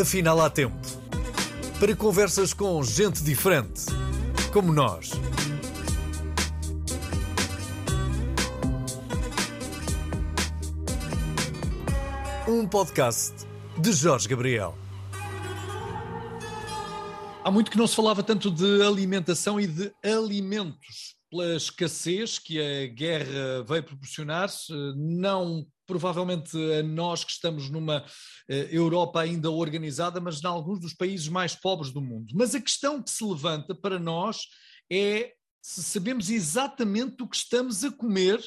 Afinal, há tempo para conversas com gente diferente, como nós. Um podcast de Jorge Gabriel. Há muito que não se falava tanto de alimentação e de alimentos pela escassez que a guerra veio proporcionar, não provavelmente a nós que estamos numa eh, Europa ainda organizada, mas em alguns dos países mais pobres do mundo. Mas a questão que se levanta para nós é se sabemos exatamente o que estamos a comer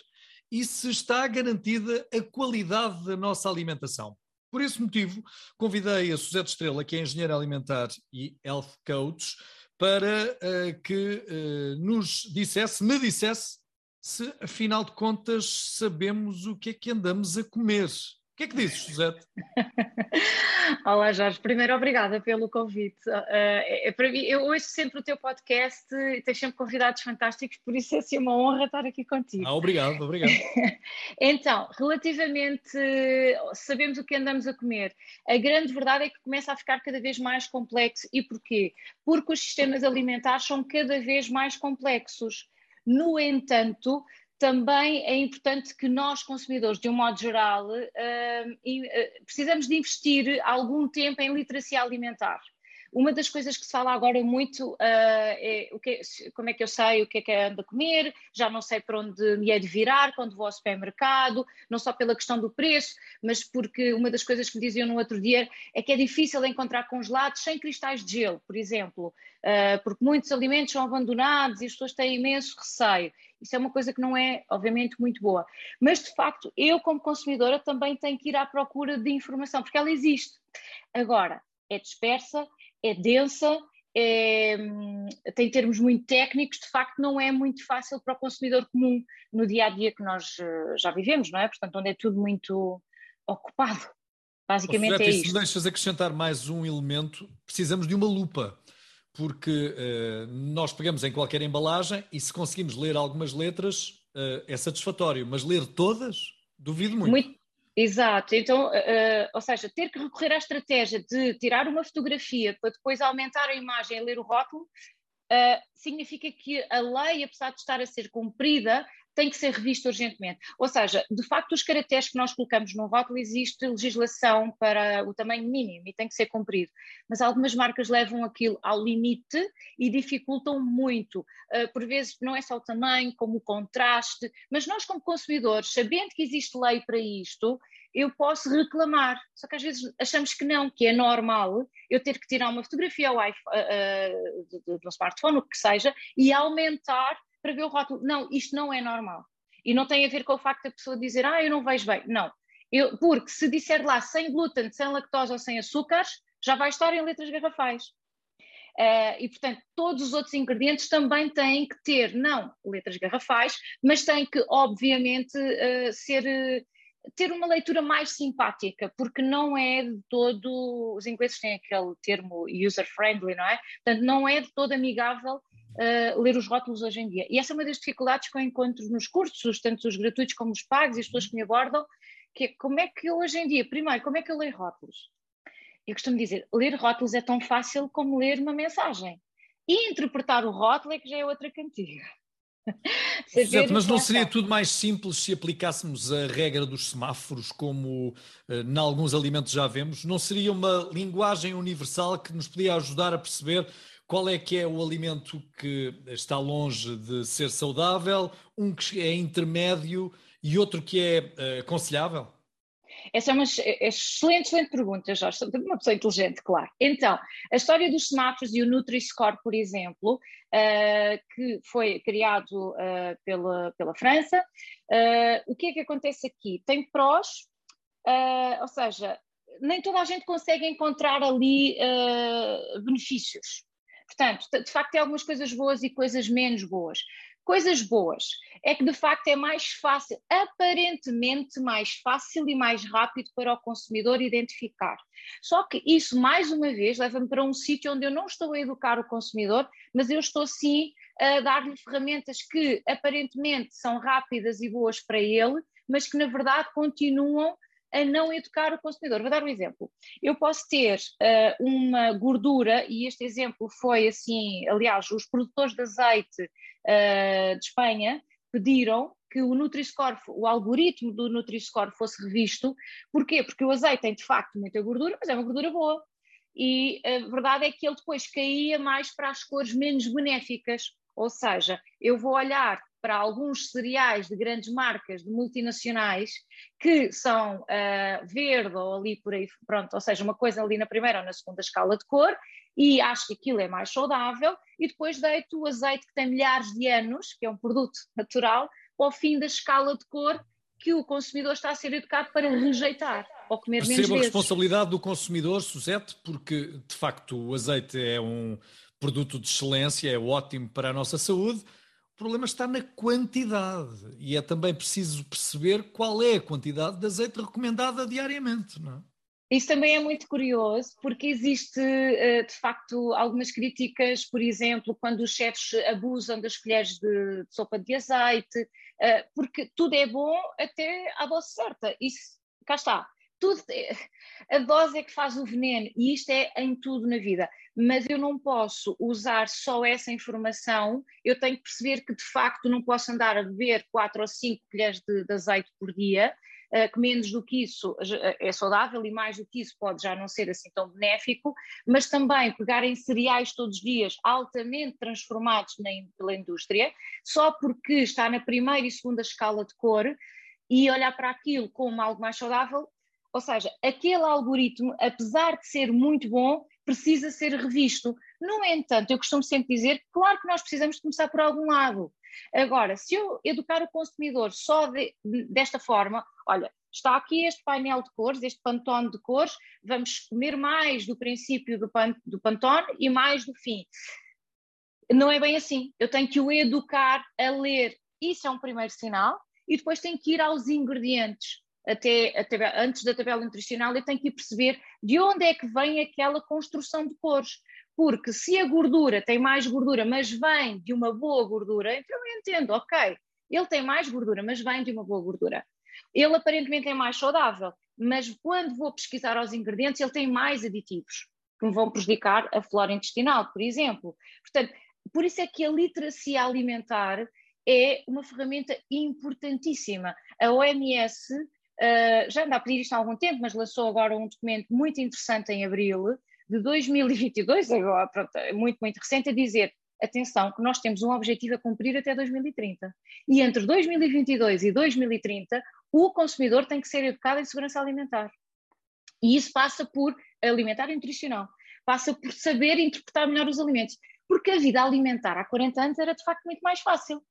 e se está garantida a qualidade da nossa alimentação. Por esse motivo, convidei a Suzete Estrela, que é engenheira alimentar e health coach, para uh, que uh, nos dissesse, me dissesse, se afinal de contas sabemos o que é que andamos a comer. O que é que dizes, José? Olá, Jorge. Primeiro, obrigada pelo convite. Uh, é, para mim, eu ouço sempre o teu podcast e tens sempre convidados fantásticos, por isso é assim uma honra estar aqui contigo. Ah, obrigado, obrigado. então, relativamente, sabemos o que andamos a comer. A grande verdade é que começa a ficar cada vez mais complexo. E porquê? Porque os sistemas alimentares são cada vez mais complexos. No entanto, também é importante que nós, consumidores, de um modo geral, uh, uh, precisamos de investir algum tempo em literacia alimentar. Uma das coisas que se fala agora muito uh, é, o que, como é que eu sei o que é que ando a comer, já não sei para onde me é de virar quando vou ao supermercado, não só pela questão do preço, mas porque uma das coisas que me diziam no outro dia é que é difícil encontrar congelados sem cristais de gelo, por exemplo, uh, porque muitos alimentos são abandonados e as pessoas têm imenso receio. Isso é uma coisa que não é, obviamente, muito boa. Mas, de facto, eu, como consumidora, também tenho que ir à procura de informação, porque ela existe. Agora, é dispersa, é densa, é, tem termos muito técnicos, de facto não é muito fácil para o consumidor comum no dia a dia que nós uh, já vivemos, não é? Portanto, onde é tudo muito ocupado. Basicamente é isso. Se me deixas acrescentar mais um elemento, precisamos de uma lupa, porque uh, nós pegamos em qualquer embalagem e se conseguimos ler algumas letras uh, é satisfatório, mas ler todas, duvido muito. muito Exato, então, uh, ou seja, ter que recorrer à estratégia de tirar uma fotografia para depois aumentar a imagem e ler o rótulo, uh, significa que a lei, apesar de estar a ser cumprida, tem que ser revista urgentemente. Ou seja, de facto, os caracteres que nós colocamos no rótulo, existe legislação para o tamanho mínimo e tem que ser cumprido. Mas algumas marcas levam aquilo ao limite e dificultam muito. Uh, por vezes, não é só o tamanho, como o contraste, mas nós, como consumidores, sabendo que existe lei para isto, eu posso reclamar. Só que às vezes achamos que não, que é normal eu ter que tirar uma fotografia ao iPhone, uh, do, do smartphone, o que seja, e aumentar para ver o rótulo. Não, isto não é normal. E não tem a ver com o facto da pessoa dizer, ah, eu não vejo bem. Não. Eu, porque se disser lá sem glúten, sem lactose ou sem açúcares, já vai estar em letras garrafais. Uh, e, portanto, todos os outros ingredientes também têm que ter, não letras garrafais, mas têm que, obviamente, uh, ser, uh, ter uma leitura mais simpática, porque não é de todo. Os ingleses têm aquele termo user-friendly, não é? Portanto, não é de todo amigável uh, ler os rótulos hoje em dia. E essa é uma das dificuldades que eu encontro nos cursos, tanto os gratuitos como os pagos, e as pessoas que me abordam, que é como é que eu hoje em dia, primeiro, como é que eu leio rótulos? Eu costumo dizer, ler rótulos é tão fácil como ler uma mensagem. E interpretar o rótulo é que já é outra cantiga. Certo, mas não seria tudo mais simples se aplicássemos a regra dos semáforos, como uh, em alguns alimentos já vemos? Não seria uma linguagem universal que nos podia ajudar a perceber qual é que é o alimento que está longe de ser saudável, um que é intermédio e outro que é uh, aconselhável? Essa é uma é excelente, excelente pergunta, Jorge, uma pessoa inteligente, claro. Então, a história dos semáforos e o Nutri-Score, por exemplo, uh, que foi criado uh, pela, pela França, uh, o que é que acontece aqui? Tem prós, ou seja, nem toda a gente consegue encontrar ali benefícios. Portanto, de facto, tem algumas coisas boas e coisas menos boas. Coisas boas é que de facto é mais fácil, aparentemente mais fácil e mais rápido para o consumidor identificar. Só que isso, mais uma vez, leva-me para um sítio onde eu não estou a educar o consumidor, mas eu estou sim a dar-lhe ferramentas que aparentemente são rápidas e boas para ele, mas que na verdade continuam a não educar o consumidor. Vou dar um exemplo. Eu posso ter uh, uma gordura, e este exemplo foi assim, aliás, os produtores de azeite uh, de Espanha pediram que o Nutri-Score, o algoritmo do Nutri-Score fosse revisto. Porquê? Porque o azeite tem de facto muita gordura, mas é uma gordura boa. E a verdade é que ele depois caía mais para as cores menos benéficas. Ou seja, eu vou olhar para alguns cereais de grandes marcas, de multinacionais, que são uh, verde ou ali por aí, pronto, ou seja, uma coisa ali na primeira ou na segunda escala de cor, e acho que aquilo é mais saudável, e depois deito o azeite que tem milhares de anos, que é um produto natural, ao fim da escala de cor que o consumidor está a ser educado para rejeitar ou comer Percebo menos vezes. a responsabilidade do consumidor, Suzete, porque de facto o azeite é um produto de excelência, é ótimo para a nossa saúde, o problema está na quantidade e é também preciso perceber qual é a quantidade de azeite recomendada diariamente. Não é? Isso também é muito curioso, porque existe eh, de facto algumas críticas, por exemplo, quando os chefes abusam das colheres de, sopa de azeite, eh, porque tudo é bom até à dose certa. Isso, cá está. Tudo, a dose é que faz o veneno, e isto é em tudo na vida. Mas eu não posso usar só essa informação, eu tenho que perceber que de facto não posso andar a beber 4 ou 5 colheres de, de azeite por dia, uh, que menos do que isso é saudável e mais do que isso pode já não ser assim tão benéfico, mas também pegar em cereais todos os dias altamente transformados na, pela indústria, só porque está na primeira e segunda escala de cor, e olhar para aquilo como algo mais saudável, ou seja, aquele algoritmo, apesar de ser muito bom, precisa ser revisto. No entanto, eu costumo sempre dizer, claro que nós precisamos de começar por algum lado. Agora, se eu educar o consumidor só de, desta forma, olha, está aqui este painel de cores, este pantone de cores, vamos comer mais do princípio do, pan, do pantone e mais do fim. Não é bem assim. Eu tenho que o educar a ler. Isso é um primeiro sinal. E depois tenho que ir aos ingredientes até tabela, antes da tabela nutricional, eu tenho que perceber de onde é que vem aquela construção de cores. Porque se a gordura tem mais gordura, mas vem de uma boa gordura, então eu entendo, ok, ele tem mais gordura, mas vem de uma boa gordura. Ele aparentemente é mais saudável, mas quando vou pesquisar os ingredientes, ele tem mais aditivos que me vão prejudicar a flora intestinal, por exemplo. Portanto, por isso é que a literacia alimentar é uma ferramenta importantíssima. A OMS Uh, já anda a pedir isto há algum tempo, mas lançou agora um documento muito interessante em abril de 2022, agora, pronto, muito, muito recente, a dizer atenção, que nós temos um objetivo a cumprir até 2030. E entre 2022 e 2030, o consumidor tem que ser educado em segurança alimentar. E isso passa por alimentar e nutricional, passa por saber interpretar melhor os alimentos. Porque a vida alimentar há 40 anos era de facto muito mais fácil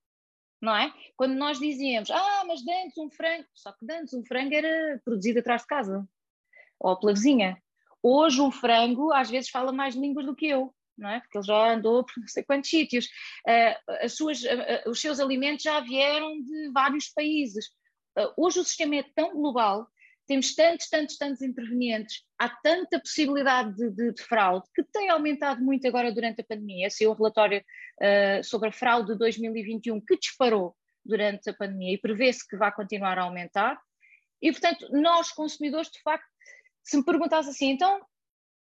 não é? Quando nós dizíamos, ah, mas antes um frango, só que antes um frango era produzido atrás de casa, ou pela vizinha. Hoje um frango às vezes fala mais línguas do que eu, não é? Porque ele já andou por não sei quantos sítios. Uh, as suas, uh, os seus alimentos já vieram de vários países. Uh, hoje o sistema é tão global temos tantos, tantos, tantos intervenientes, há tanta possibilidade de, de, de, fraude que tem aumentado muito agora durante a pandemia. Esse é o relatório uh, sobre a fraude de 2021 que disparou durante a pandemia e prevê-se que vai continuar a aumentar. E, portanto, nós, consumidores, de facto, se me perguntasse assim, então,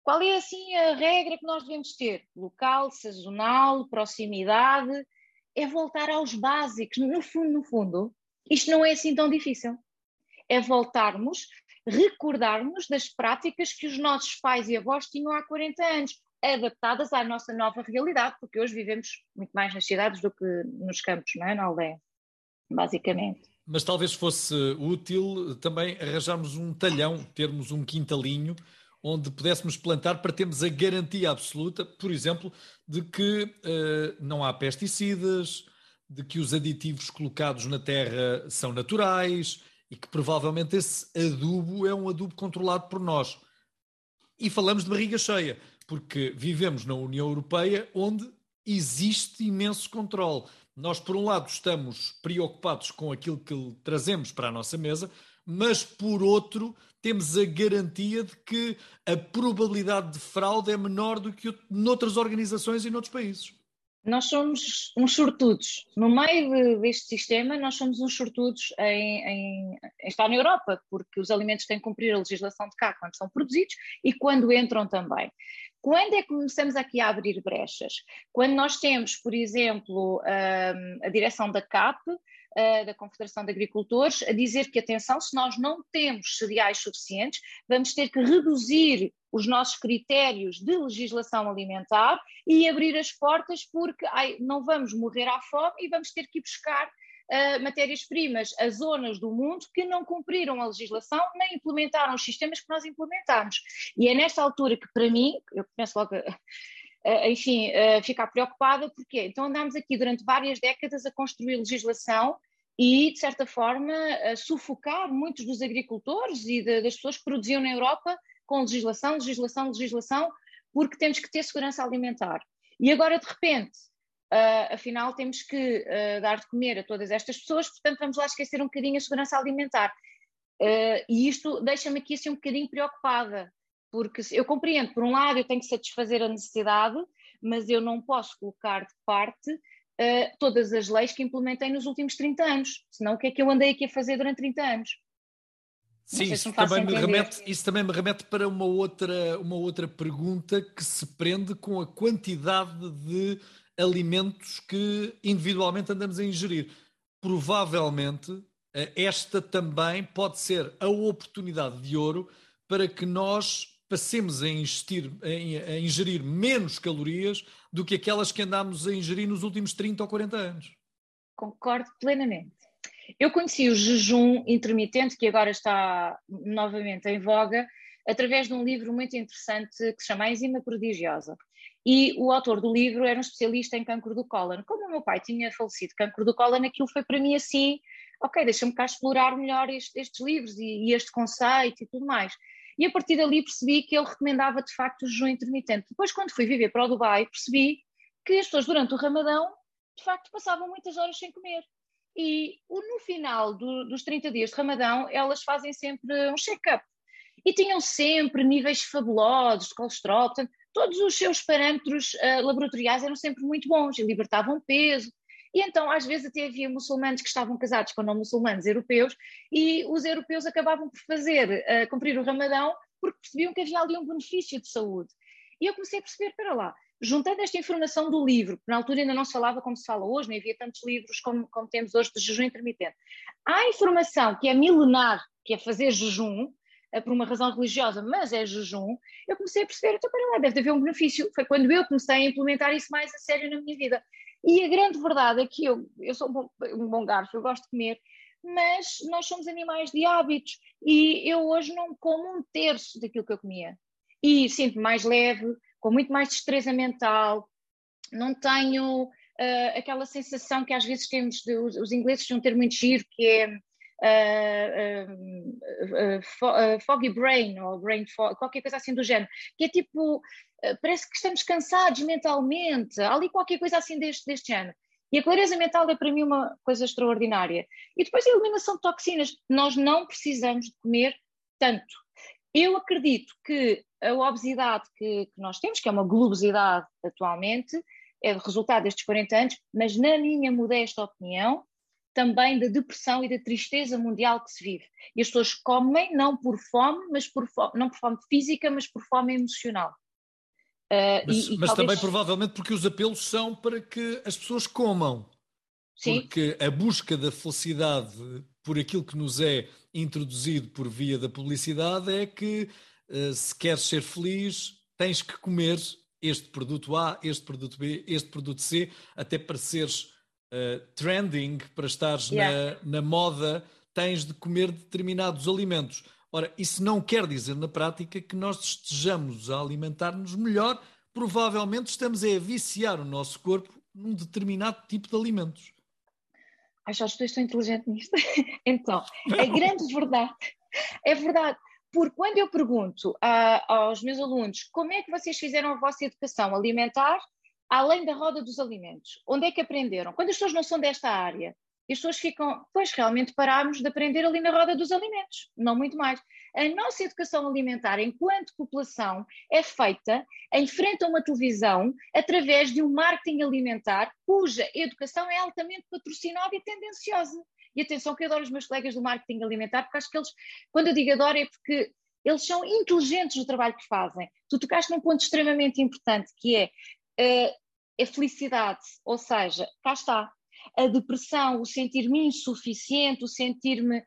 qual é assim a regra que nós devemos ter? Local, sazonal, proximidade? É voltar aos básicos. No fundo, no fundo, isto não é assim tão difícil é voltarmos, recordarmos das práticas que os nossos pais e avós tinham há 40 anos, adaptadas à nossa nova realidade, porque hoje vivemos muito mais nas cidades do que nos campos, não é? Na aldeia, basicamente. Mas talvez fosse útil também arranjarmos um talhão, termos um quintalinho onde pudéssemos plantar para termos a garantia absoluta, por exemplo, de que uh, não há pesticidas, de que os aditivos colocados na terra são naturais, e que provavelmente esse adubo é um adubo controlado por nós. E falamos de barriga cheia, porque vivemos na União Europeia onde existe imenso controle. Nós, por um lado, estamos preocupados com aquilo que trazemos para a nossa mesa, mas, por outro, temos a garantia de que a probabilidade de fraude é menor do que noutras organizações e noutros países. Nós somos uns sortudos. No meio de, deste sistema, nós somos uns sortudos em, em, em, estar na Europa, porque os alimentos têm que cumprir a legislação de cá quando são produzidos e quando entram também. Quando é que começamos aqui a abrir brechas? Quando nós temos, por exemplo, hum, a direção da CAP, uh, da Confederação de Agricultores a dizer que, atenção, se nós não temos cereais suficientes, vamos ter que reduzir os nossos critérios de legislação alimentar e abrir as portas porque ai, não vamos morrer à fome e vamos ter que ir buscar uh, matérias-primas a zonas do mundo que não cumpriram a legislação nem implementaram os sistemas que nós implementamos. E é nesta altura que, para mim, eu começo logo enfim, ficar preocupada, porque então andámos aqui durante várias décadas a construir legislação e, de certa forma, a sufocar muitos dos agricultores e de, das pessoas que produziam na Europa com legislação, legislação, legislação, porque temos que ter segurança alimentar. E agora, de repente, uh, afinal, temos que uh, dar de comer a todas estas pessoas, portanto, vamos lá esquecer um bocadinho a segurança alimentar. Uh, e isto deixa-me aqui assim um bocadinho preocupada, porque eu compreendo, por um lado, eu tenho que satisfazer a necessidade, mas eu não posso colocar de parte uh, todas as leis que implementei nos últimos 30 anos, senão o que é que eu andei aqui a fazer durante 30 anos? Sim, isso, me também me remete, isso também me remete para uma outra, uma outra pergunta que se prende com a quantidade de alimentos que individualmente andamos a ingerir. Provavelmente eh, esta também pode ser a oportunidade de ouro para que nós passemos a, a, ingerir menos calorias do que aquelas que andámos a ingerir nos últimos 30 ou 40 anos. Concordo plenamente. Eu conheci o jejum intermitente, que agora está novamente em voga, através de um livro muito interessante que se chama A Enzima Prodigiosa. E o autor do livro era um especialista em cancro do cólon. Como o meu pai tinha falecido cancro do cólon, aquilo foi para mim assim, ok, deixa-me cá explorar melhor este, estes livros e, e, este conceito e tudo mais. E a partir dali percebi que ele recomendava de facto o jejum intermitente. Depois, quando fui viver para o Dubai, percebi que as pessoas durante o Ramadão, de facto, passavam muitas horas sem comer. E no final do, dos 30 dias de Ramadão, elas fazem sempre um check-up. E tinham sempre níveis fabulosos de colesterol, portanto, todos os seus parâmetros uh, laboratoriais eram sempre muito bons e libertavam peso. E então, às vezes, até havia muçulmanos que estavam casados com não muçulmanos europeus e os europeus acabavam por fazer, uh, cumprir o Ramadão, porque percebiam que havia ali um benefício de saúde. E eu comecei a perceber, para lá, juntando esta informação do livro, que na altura ainda não se falava como se fala hoje, nem havia tantos livros como, como temos hoje de jejum intermitente. Há informação que é milenar, que é fazer jejum, uh, por uma razão religiosa, mas é jejum, eu comecei a perceber, então para lá, deve haver um benefício. Foi quando eu comecei a implementar isso mais a sério na minha vida. E a grande verdade é que eu, eu sou um bom, um bom garfo, eu gosto de comer, mas nós somos animais de hábitos e eu hoje não como um terço daquilo que eu comia. E sinto-me mais leve, com muito mais destreza mental, não tenho uh, aquela sensação que às vezes temos, de, os, os ingleses têm um termo muito giro que é uh, foggy brain ou brain fog, qualquer coisa assim do género, que é tipo, parece que estamos cansados mentalmente, há ali qualquer coisa assim deste, deste género. E a clareza mental é para mim uma coisa extraordinária. E depois a eliminação de toxinas. Nós não precisamos de comer tanto. Eu acredito que a obesidade que, que nós temos, que é uma globosidade atualmente, é resultado destes 40 anos, mas na minha modesta opinião, também da depressão e da tristeza mundial que se vive. E as pessoas comem não por fome, mas por fome, não por fome física, mas por fome emocional. Uh, mas, e, e mas talvez... também provavelmente porque os apelos são para que as pessoas comam. Sim. Porque a busca da felicidade por aquilo que nos é introduzido por via da publicidade é que uh, se queres ser feliz tens que comer este produto A, este produto B, este produto C, até para seres uh, trending, para estares yeah. na, na moda, tens de comer determinados alimentos. Ora, isso não quer dizer na prática que nós estejamos a alimentar-nos melhor, provavelmente estamos a viciar o nosso corpo num determinado tipo de alimentos. Ai, já estou tão inteligente nisto. então, é grande verdade. É verdade. Porque quando eu pergunto uh, aos meus alunos como é que vocês fizeram a vossa educação alimentar, além da roda dos alimentos? Onde é que aprenderam? Quando as pessoas não são desta área, as pessoas ficam, pois realmente parámos de aprender ali na roda dos alimentos, não muito mais. A nossa educação alimentar, enquanto população, é feita em frente a uma televisão através de um marketing alimentar cuja educação é altamente patrocinada e tendenciosa. E atenção que eu adoro os meus colegas do marketing alimentar, porque acho que eles, quando eu digo adoro, é porque eles são inteligentes no trabalho que fazem. Tu tocaste num ponto extremamente importante, que é uh, a felicidade, ou seja, cá está, a depressão, o sentir-me insuficiente, o sentir-me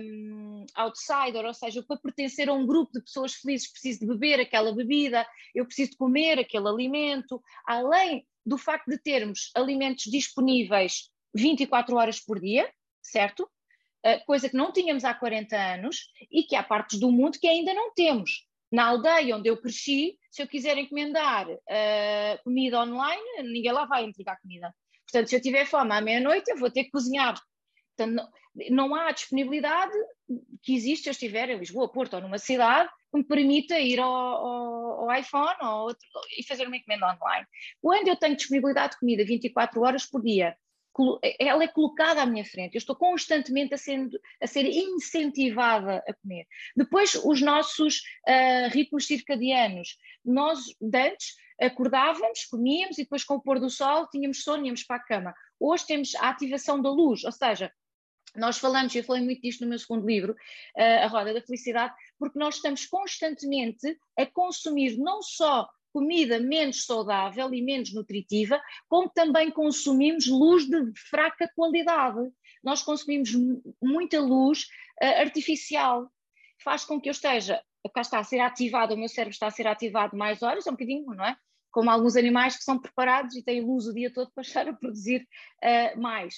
um, outsider, ou seja, para pertencer a um grupo de pessoas felizes preciso de beber aquela bebida, eu preciso de comer aquele alimento, além do facto de termos alimentos disponíveis 24 horas por dia, certo? Uh, coisa que não tínhamos há 40 anos e que há partes do mundo que ainda não temos. Na aldeia onde eu cresci, se eu quiser encomendar uh, comida online, ninguém lá vai entregar comida. Portanto, se eu tiver fome à meia-noite, eu vou ter que cozinhar. Portanto, não, não há disponibilidade que existe se eu estiver em Lisboa, Porto ou numa cidade que me permita ir ao, ao, ao iPhone ou outro, e fazer uma encomenda online. Quando eu tenho disponibilidade de comida 24 horas por dia, ela é colocada à minha frente, eu estou constantemente a, sendo, a ser incentivada a comer. Depois, os nossos uh, ritmos circadianos. Nós, antes, acordávamos, comíamos e depois, com o pôr do sol, tínhamos sono, íamos para a cama. Hoje temos a ativação da luz, ou seja, nós falamos, eu falei muito disto no meu segundo livro, uh, A Roda da Felicidade, porque nós estamos constantemente a consumir não só comida menos saudável e menos nutritiva, como também consumimos luz de fraca qualidade. Nós consumimos muita luz uh, artificial. Faz com que eu esteja, cá está a ser ativado, o meu cérebro está a ser ativado mais horas, é um bocadinho, não é? Como alguns animais que são preparados e têm luz o dia todo para estar a produzir uh, mais.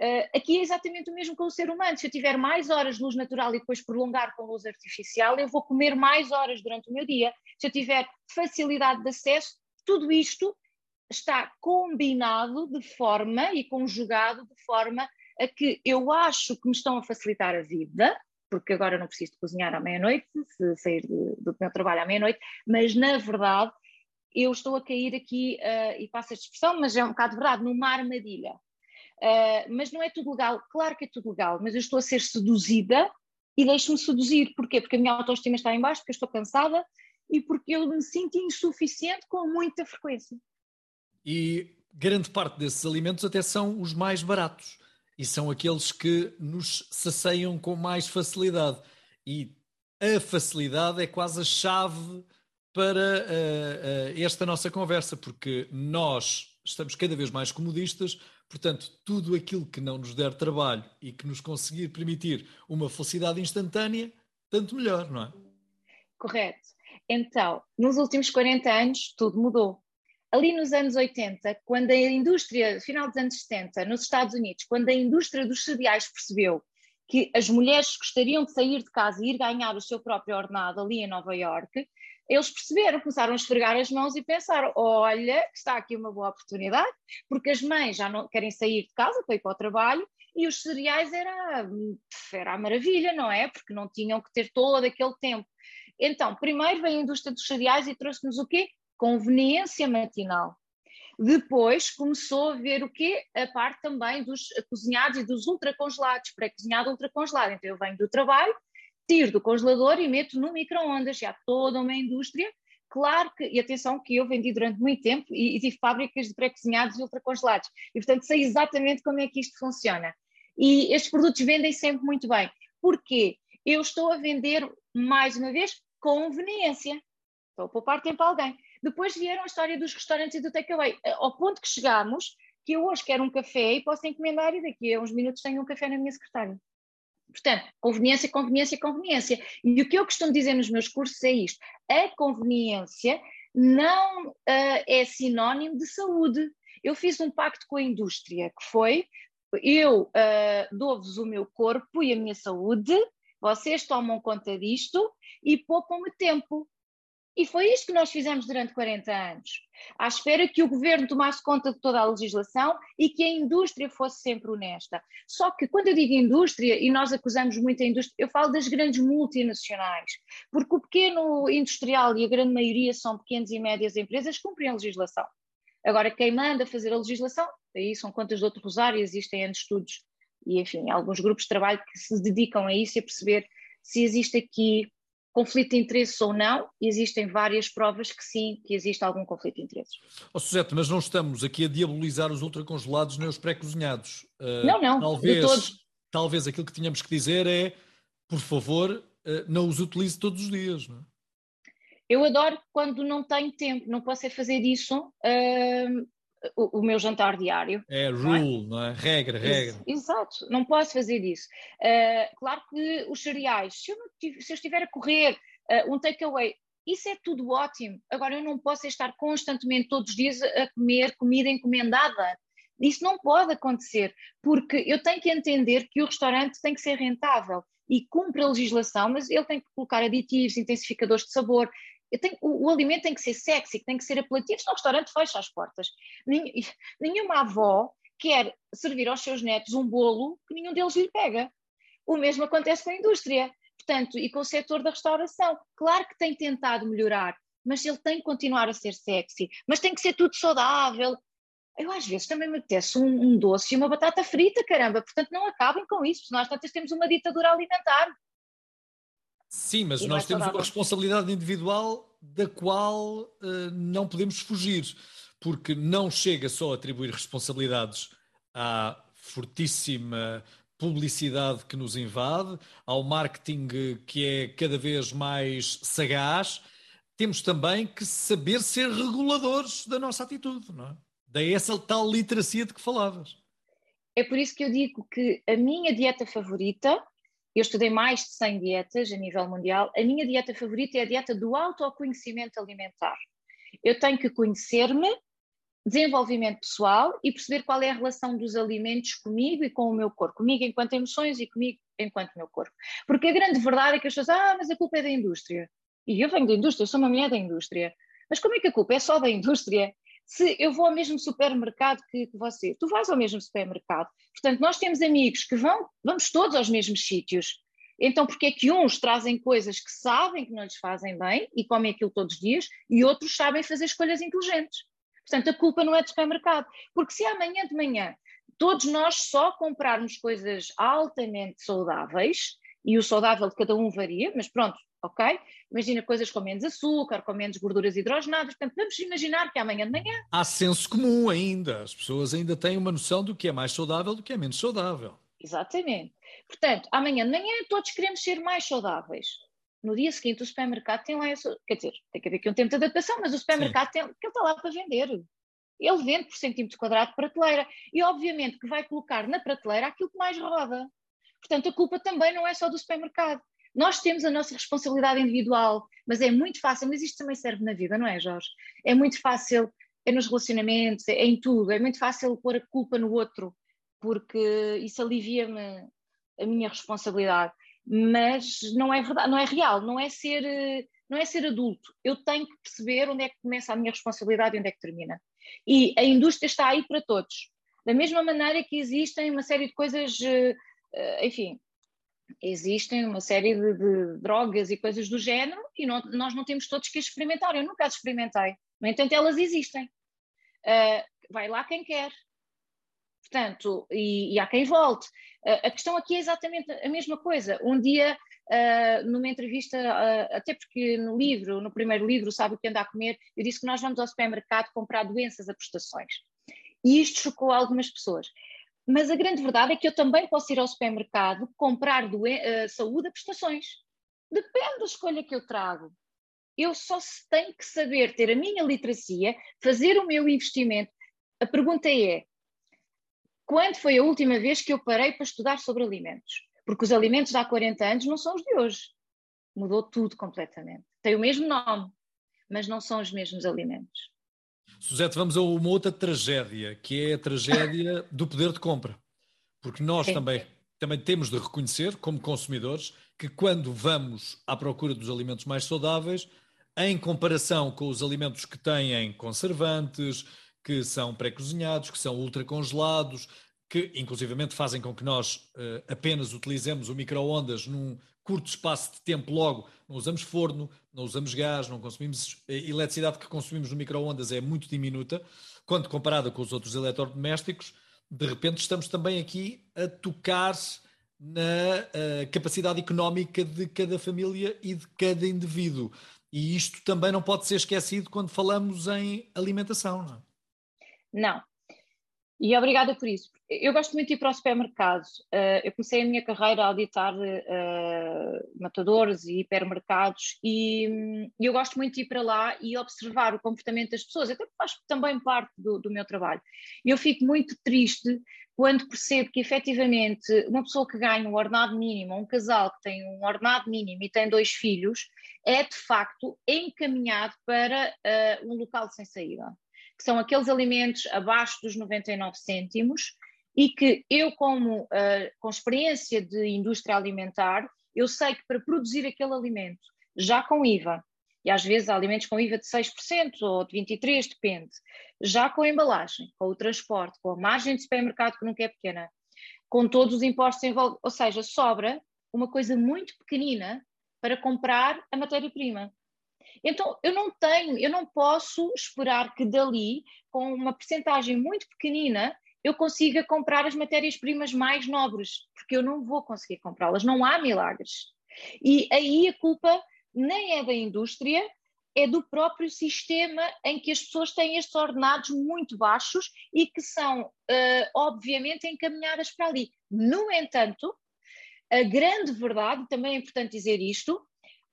Uh, aqui é exatamente o mesmo com o ser humano. Se eu tiver mais horas de luz natural e depois prolongar com luz artificial, eu vou comer mais horas durante o meu dia. Se eu tiver facilidade de acesso, tudo isto está combinado de forma e conjugado de forma a que eu acho que me estão a facilitar a vida, porque agora não preciso cozinhar à meia-noite, se sair de, do meu trabalho à meia-noite, mas na verdade eu estou a cair aqui, uh, e passo esta expressão, mas é um bocado verdade, numa armadilha Uh, mas não é tudo legal. Claro que é tudo legal, mas eu estou a ser seduzida e deixo-me seduzir. Porquê? Porque a minha autoestima está em baixo, porque eu estou cansada e porque eu me sinto insuficiente com muita frequência. E grande parte desses alimentos até são os mais baratos e são aqueles que nos saciam com mais facilidade. E a facilidade é quase a chave para uh, uh, esta nossa conversa, porque nós estamos cada vez mais comodistas, Portanto, tudo aquilo que não nos der trabalho e que nos conseguir permitir uma felicidade instantânea, tanto melhor, não é? Correto. Então, nos últimos 40 anos, tudo mudou. Ali nos anos 80, quando a indústria, final dos anos 70, nos Estados Unidos, quando a indústria dos cereais percebeu que as mulheres gostariam de sair de casa e ir ganhar o seu próprio ordenado ali em Nova Iorque, eles perceberam, começaram a esfregar as mãos e pensaram: olha, está aqui uma boa oportunidade, porque as mães já não querem sair de casa para ir para o trabalho e os cereais era, era a maravilha, não é? Porque não tinham que ter todo aquele tempo. Então, primeiro veio a indústria dos cereais e trouxe-nos o quê? Conveniência matinal. Depois começou a ver o quê? A parte também dos cozinhados e dos ultracongelados, pré-cozinhado ultracongelado. Então eu venho do trabalho, tiro do congelador e meto no micro-ondas. Já toda uma indústria. Claro que, e atenção, que eu vendi durante muito tempo e, e tive fábricas de pré-cozinhados e ultracongelados. E, portanto, sei exatamente como é que isto funciona. E estes produtos vendem sempre muito bem. Porquê? Eu estou a vender, mais uma vez, conveniência. Estou a poupar tempo a alguém. Depois vieram a história dos restaurantes e do takeaway, ao ponto que chegámos que eu hoje quero um café e posso encomendar e daqui a uns minutos tenho um café na minha secretária. Portanto, conveniência, conveniência, conveniência. E o que eu costumo dizer nos meus cursos é isto: a conveniência não uh, é sinónimo de saúde. Eu fiz um pacto com a indústria que foi: eu uh, dou-vos o meu corpo e a minha saúde, vocês tomam conta disto e poupam-me tempo. E foi isto que nós fizemos durante 40 anos, à espera que o governo tomasse conta de toda a legislação e que a indústria fosse sempre honesta. Só que quando eu digo indústria, e nós acusamos muito a indústria, eu falo das grandes multinacionais, porque o pequeno industrial e a grande maioria são pequenas e médias empresas que cumprem a legislação. Agora, quem manda fazer a legislação, aí são contas de outro rosário, existem N estudos e enfim, alguns grupos de trabalho que se dedicam a isso e a perceber se existe aqui conflito de interesses ou não, existem várias provas que sim, que existe algum conflito de interesses. Oh, Suzete, mas não estamos aqui a diabolizar os ultracongelados nem os pré-cozinhados. Uh, não, não, talvez, talvez aquilo que tínhamos que dizer é, por favor, uh, não os utilize todos os dias, não é? Eu adoro quando não tenho tempo, não posso é fazer disso uh, o, o, meu jantar diário. É rule, não é? Não é? Regra, regra. Exato, não posso fazer disso. Uh, claro que os cereais, se eu, se eu estiver a correr uh, um takeaway, isso é tudo ótimo. Agora, eu não posso estar constantemente, todos os dias, a comer comida encomendada. Isso não pode acontecer, porque eu tenho que entender que o restaurante tem que ser rentável e cumpre a legislação, mas ele tem que colocar aditivos, intensificadores de sabor, tenho, o, o, alimento tem que ser sexy, tem que ser apelativo, senão o restaurante fecha as portas. nenhuma avó quer servir aos seus netos um bolo que nenhum deles lhe pega. O mesmo acontece com a indústria, portanto, e com o setor da restauração. Claro que tem tentado melhorar, mas ele tem que continuar a ser sexy, mas tem que ser tudo saudável. Eu às vezes também me apetece um, um doce e uma batata frita, caramba, portanto não acabem com isso, nós tantas temos uma ditadura alimentar. Sim, mas nós temos uma responsabilidade individual da qual uh, não podemos fugir, porque não chega só a atribuir responsabilidades à fortíssima publicidade que nos invade, ao marketing que é cada vez mais sagaz, temos também que saber ser reguladores da nossa atitude, não é? Daí essa tal literacia de que falavas. É por isso que eu digo que a minha dieta favorita eu estudei mais de 100 dietas a nível mundial. A minha dieta favorita é a dieta do autoconhecimento alimentar. Eu tenho que conhecer-me, desenvolvimento pessoal e perceber qual é a relação dos alimentos comigo e com o meu corpo, comigo enquanto emoções e comigo enquanto meu corpo. Porque a grande verdade é que as pessoas, ah, mas a culpa é da indústria. E eu venho da indústria, eu sou uma mulher da indústria. Mas como é que a culpa é só da indústria? Se eu vou ao mesmo supermercado que, você, tu vais ao mesmo supermercado. Portanto, nós temos amigos que vão, vamos todos aos mesmos sítios. Então, porque é que uns trazem coisas que sabem que não lhes fazem bem e comem aquilo todos os dias e outros sabem fazer escolhas inteligentes? Portanto, a culpa não é do supermercado. Porque se amanhã de manhã todos nós só comprarmos coisas altamente saudáveis, e o saudável de cada um varia, mas pronto, ok? Imagina coisas com menos açúcar, com menos gorduras hidrogenadas, portanto, vamos imaginar que amanhã de manhã. Há senso comum ainda, as pessoas ainda têm uma noção do que é mais saudável do que é menos saudável. Exatamente. Portanto, amanhã de manhã todos queremos ser mais saudáveis. No dia seguinte, o supermercado tem lá isso. Quer dizer, tem que haver aqui um tempo de adaptação, mas o supermercado tem, que ele está lá para vender. Ele vende por centímetro quadrado de prateleira. E, obviamente, que vai colocar na prateleira aquilo que mais roda. Portanto, a culpa também não é só do supermercado. Nós temos a nossa responsabilidade individual, mas é muito fácil, mas isto também serve na vida, não é, Jorge? É muito fácil, é nos relacionamentos, é em tudo, é muito fácil pôr a culpa no outro, porque isso alivia-me a minha responsabilidade. Mas não é verdade, não é real, não é ser, não é ser adulto. Eu tenho que perceber onde é que começa a minha responsabilidade e onde é que termina. E a indústria está aí para todos. Da mesma maneira que existem uma série de coisas, eh, enfim, existem uma série de, de, drogas e coisas do género e não, nós não temos todos que experimentar. Eu nunca as experimentei. No entanto, elas existem. Uh, vai lá quem quer. Portanto, e, e há quem volte. Uh, a questão aqui é exatamente a mesma coisa. Um dia, uh, numa entrevista, até porque no livro, no primeiro livro, Sabe o que anda a comer, eu disse que nós vamos ao supermercado comprar doenças a prestações. E isto chocou algumas pessoas. Mas a grande verdade é que eu também posso ir ao supermercado comprar uh, saúde a prestações. Depende da escolha que eu trago. Eu só tenho que saber ter a minha literacia, fazer o meu investimento. A pergunta é: quando foi a última vez que eu parei para estudar sobre alimentos? Porque os alimentos de há 40 anos não são os de hoje. Mudou tudo completamente. Tem o mesmo nome, mas não são os mesmos alimentos. Suzete, vamos a uma outra tragédia, que é a tragédia do poder de compra. Porque nós também, também temos de reconhecer, como consumidores, que quando vamos à procura dos alimentos mais saudáveis, em comparação com os alimentos que têm conservantes, que são pré-cozinhados, que são ultracongelados, que inclusivamente fazem com que nós uh, apenas utilizemos o micro-ondas num curto espaço de tempo logo, não usamos forno, não usamos gás, não consumimos a eh, eletricidade que consumimos no micro-ondas é muito diminuta, quando comparada com os outros eletrodomésticos, de repente estamos também aqui a tocar na uh, capacidade económica de cada família e de cada indivíduo. E isto também não pode ser esquecido quando falamos em alimentação, não é? Não. E obrigada por isso. Eu gosto muito de ir para o supermercado. Uh, eu comecei a minha carreira a auditar uh, matadores e hipermercados e um, eu gosto muito de ir para lá e observar o comportamento das pessoas, até porque faz também parte do, do meu trabalho. Eu fico muito triste quando percebo que efetivamente uma pessoa que ganha um ordenado mínimo, um casal que tem um ordenado mínimo e tem dois filhos, é de facto encaminhado para uh, um local sem saída, que são aqueles alimentos abaixo dos 99 cêntimos e que eu, como uh, com experiência de indústria alimentar, eu sei que para produzir aquele alimento, já com IVA, e às vezes há alimentos com IVA de 6% ou de 23%, depende. Já com a embalagem, com o transporte, com a margem de supermercado que nunca é pequena, com todos os impostos envolvidos, ou seja, sobra uma coisa muito pequenina para comprar a matéria-prima. Então, eu não tenho, eu não posso esperar que dali, com uma percentagem muito pequenina, eu consiga comprar as matérias-primas mais nobres, porque eu não vou conseguir comprá-las, não há milagres. E aí a culpa nem é da indústria, é do próprio sistema em que as pessoas têm estes ordenados muito baixos e que são, uh, obviamente, encaminhadas para ali. No entanto, a grande verdade, também é importante dizer isto,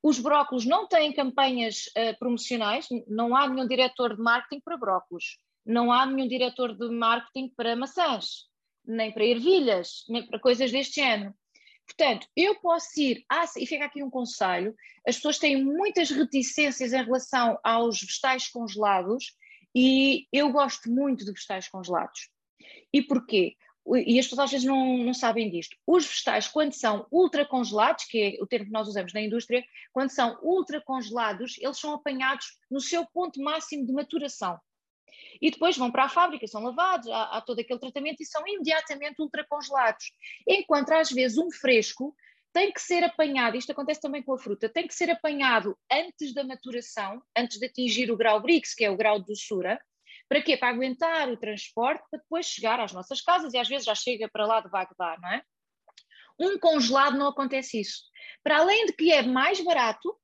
os brócolos não têm campanhas uh, promocionais, não há nenhum diretor de marketing para brócolos, não há nenhum diretor de marketing para maçãs, nem para ervilhas, nem para coisas deste género. Portanto, eu posso ir, ah, e fica aqui um conselho: as pessoas têm muitas reticências em relação aos vegetais congelados e eu gosto muito de vegetais congelados. E porquê? E as pessoas às vezes não, não sabem disto. Os vegetais, quando são ultra congelados, que é o termo que nós usamos na indústria, quando são ultra congelados, eles são apanhados no seu ponto máximo de maturação e depois vão para a fábrica, são lavados, há, há todo aquele tratamento e são imediatamente ultracongelados. Enquanto às vezes um fresco tem que ser apanhado, isto acontece também com a fruta, tem que ser apanhado antes da maturação, antes de atingir o grau BRICS, que é o grau de doçura, para quê? Para aguentar o transporte, para depois chegar às nossas casas e às vezes já chega para lá de Bagdá, não é? Um congelado não acontece isso. Para além de que é mais barato,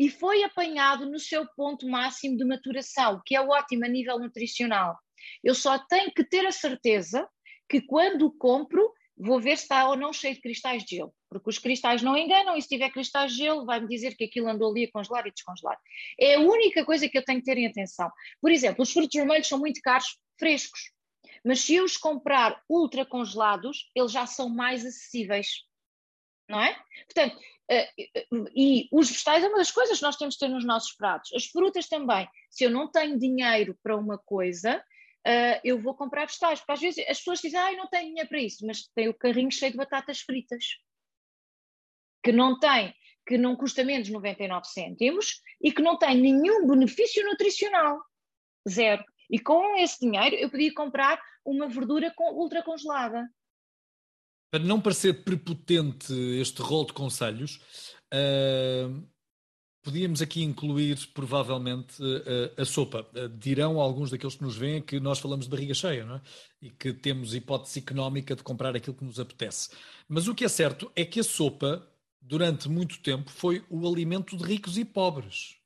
e foi apanhado no seu ponto máximo de maturação, que é ótimo a nível nutricional. Eu só tenho que ter a certeza que quando compro vou ver se está ou não cheio de cristais de gelo, porque os cristais não enganam e se tiver cristais de gelo vai-me dizer que aquilo andou ali a congelar e descongelar. É a única coisa que eu tenho que ter em atenção. Por exemplo, os frutos vermelhos são muito caros frescos, mas se eu os comprar ultra congelados, eles já são mais acessíveis. Não é? Portanto, eh, e os vegetais é uma das coisas que nós temos que ter nos nossos pratos. As frutas também. Se eu não tenho dinheiro para uma coisa, Uh, eu vou comprar vegetais, porque às vezes as pessoas dizem, ah, eu não tenho dinheiro para isso, mas tem o carrinho cheio de batatas fritas, que não tem, que não custa menos 99 cêntimos e que não tem nenhum benefício nutricional, zero. E com esse dinheiro eu podia comprar uma verdura ultra congelada. Para não parecer prepotente este rol de conselhos, uh, podíamos aqui incluir provavelmente uh, a sopa. Uh, dirão alguns daqueles que nos veem que nós falamos de barriga cheia, não é? E que temos hipótese económica de comprar aquilo que nos apetece. Mas o que é certo é que a sopa, durante muito tempo, foi o alimento de ricos e pobres.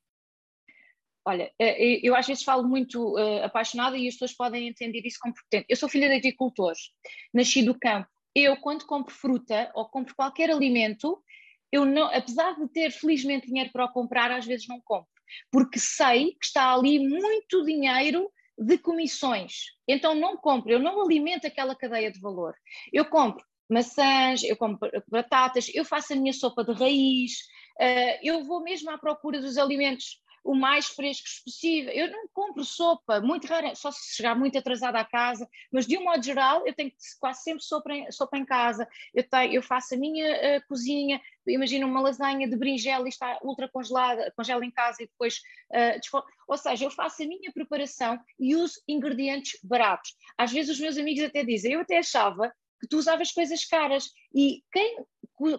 Olha, eu às vezes falo muito uh, apaixonada e as pessoas podem entender isso como potente. Eu sou filha de agricultores, nasci do campo eu, quando compro fruta ou compro qualquer alimento, eu não, apesar de ter felizmente dinheiro para o comprar, às vezes não compro, porque sei que está ali muito dinheiro de comissões. Então não compro, eu não alimento aquela cadeia de valor. Eu compro maçãs, eu compro batatas, eu faço a minha sopa de raiz, uh, eu vou mesmo à procura dos alimentos o mais frescos possível. Eu não compro sopa, muito rara, só se chegar muito atrasada à casa, mas de um modo geral eu tenho quase sempre sopa em, sopa em casa. Eu, tenho, eu faço a minha uh, cozinha, imagina uma lasanha de berinjela e está ultra congelada, congela em casa e depois uh, ou seja, eu faço a minha preparação e uso ingredientes baratos. Às vezes os meus amigos até dizem, eu até achava que tu usavas coisas caras e quem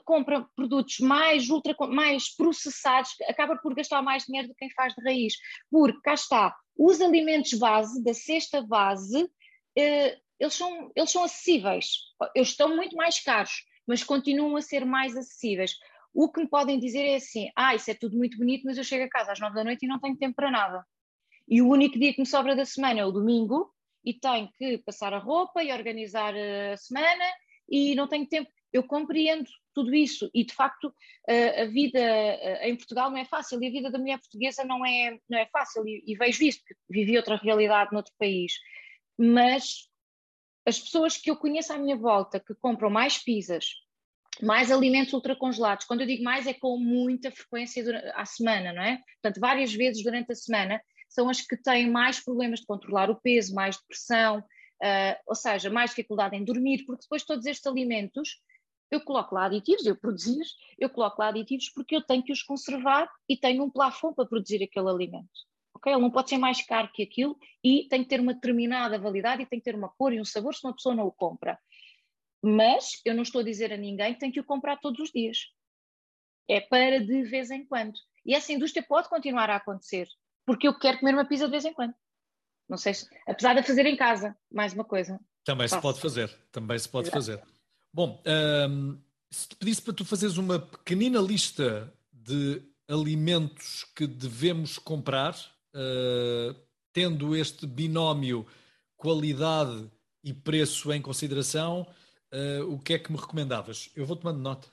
compra produtos mais ultra mais processados acaba por gastar mais dinheiro do que quem faz de raiz, porque cá está, os alimentos base da cesta base eh, eles são, eles são acessíveis. Eles estão muito mais caros, mas continuam a ser mais acessíveis. O que me podem dizer é assim: ah, isso é tudo muito bonito, mas eu chego a casa às nove da noite e não tenho tempo para nada. E o único dia que me sobra da semana é o domingo e tenho que passar a roupa e organizar a semana e não tenho tempo. Eu compreendo tudo isso e de facto a vida em Portugal não é fácil e a vida da mulher portuguesa não é, não é fácil e, e vejo isso, porque vivi outra realidade noutro país. Mas as pessoas que eu conheço à minha volta que compram mais pizzas, mais alimentos ultracongelados, quando eu digo mais é com muita frequência à semana, não é? Portanto, várias vezes durante a semana, são as que têm mais problemas de controlar o peso, mais depressão, uh, ou seja, mais dificuldade em dormir, porque depois todos estes alimentos eu coloco lá aditivos, eu produzi eu coloco lá aditivos porque eu tenho que os conservar e tenho um plafond para produzir aquele alimento. Okay? Ele não pode ser mais caro que aquilo e tem que ter uma determinada validade e tem que ter uma cor e um sabor, se uma pessoa não o compra. Mas eu não estou a dizer a ninguém que tem que o comprar todos os dias. É para de vez em quando. E essa indústria pode continuar a acontecer porque eu quero comer uma pizza de vez em quando. Não sei se, apesar de fazer em casa, mais uma coisa. Também Faço. se pode fazer, também se pode Exato. fazer. Bom, um, se te pedisse para tu fazeres uma pequenina lista de alimentos que devemos comprar, uh, tendo este binómio qualidade e preço em consideração, uh, o que é que me recomendavas? Eu vou tomando nota.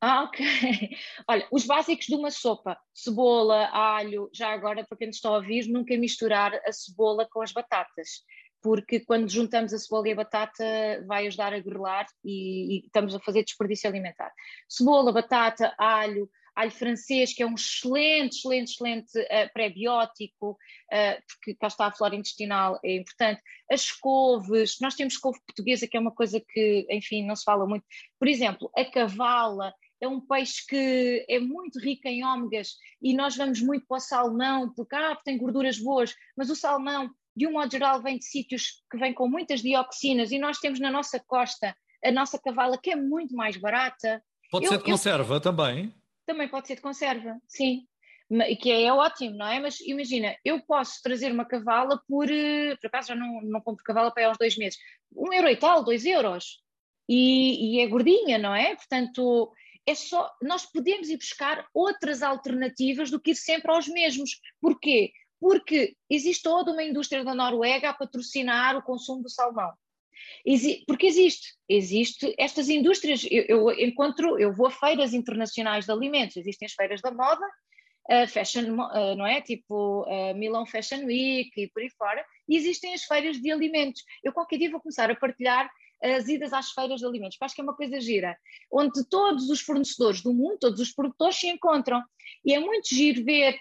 Ah, ok. Olha, os básicos de uma sopa: cebola, alho. Já agora, para quem está a ouvir, nunca misturar a cebola com as batatas, porque quando juntamos a cebola e a batata vai ajudar a grelar e, e estamos a fazer desperdício alimentar. Cebola, batata, alho, alho francês, que é um excelente, excelente, excelente uh, pré-biótico, uh, porque cá está a flora intestinal, é importante. As couves, nós temos couve portuguesa, que é uma coisa que, enfim, não se fala muito. Por exemplo, a cavala, é um peixe que é muito rico em ômegas e nós vamos muito para o salmão, porque ah, tem gorduras boas, mas o salmão, de um modo geral, vem de sítios que vêm com muitas dioxinas e nós temos na nossa costa a nossa cavala que é muito mais barata. Pode eu, ser de conserva eu, também? Também pode ser de conserva, sim. Que é, é, ótimo, não é? Mas imagina, eu posso trazer uma cavala por, eh, por acaso já não, não compro cavala para aí uns dois meses, um euro e tal, dois euros. E, e é gordinha, não é? Portanto, é só nós podemos ir buscar outras alternativas do que ir sempre aos mesmos. Porquê? Porque existe toda uma indústria da Noruega a patrocinar o consumo do salmão. porque existe, existe estas indústrias, eu, eu, encontro, eu vou a feiras internacionais de alimentos, existem as feiras da moda, uh, fashion, uh, não é? Tipo uh, Milão Fashion Week e por aí fora, e existem as feiras de alimentos. Eu qualquer dia vou começar a partilhar as idas às feiras de alimentos, acho que é uma coisa gira, onde todos os fornecedores do mundo, todos os produtores se encontram. E é muito giro ver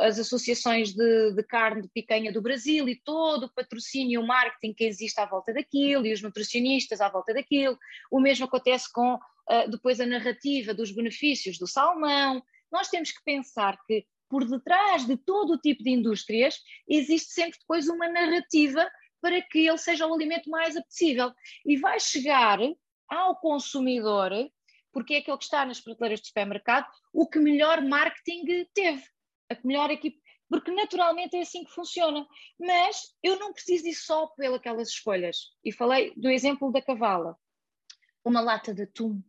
as associações de, de, carne de picanha do Brasil e todo o patrocínio e o marketing que existe à volta daquilo e os nutricionistas à volta daquilo. O mesmo acontece com uh, depois a narrativa dos benefícios do salmão. Nós temos que pensar que por detrás de todo o tipo de indústrias existe sempre depois uma narrativa para que ele seja o alimento mais apetecível. E vai chegar ao consumidor, porque é aquele que está nas prateleiras do supermercado, o que melhor marketing teve, a melhor equipe, porque naturalmente é assim que funciona. Mas eu não preciso ir só pelas escolhas. E falei do exemplo da cavala. Uma lata de atum,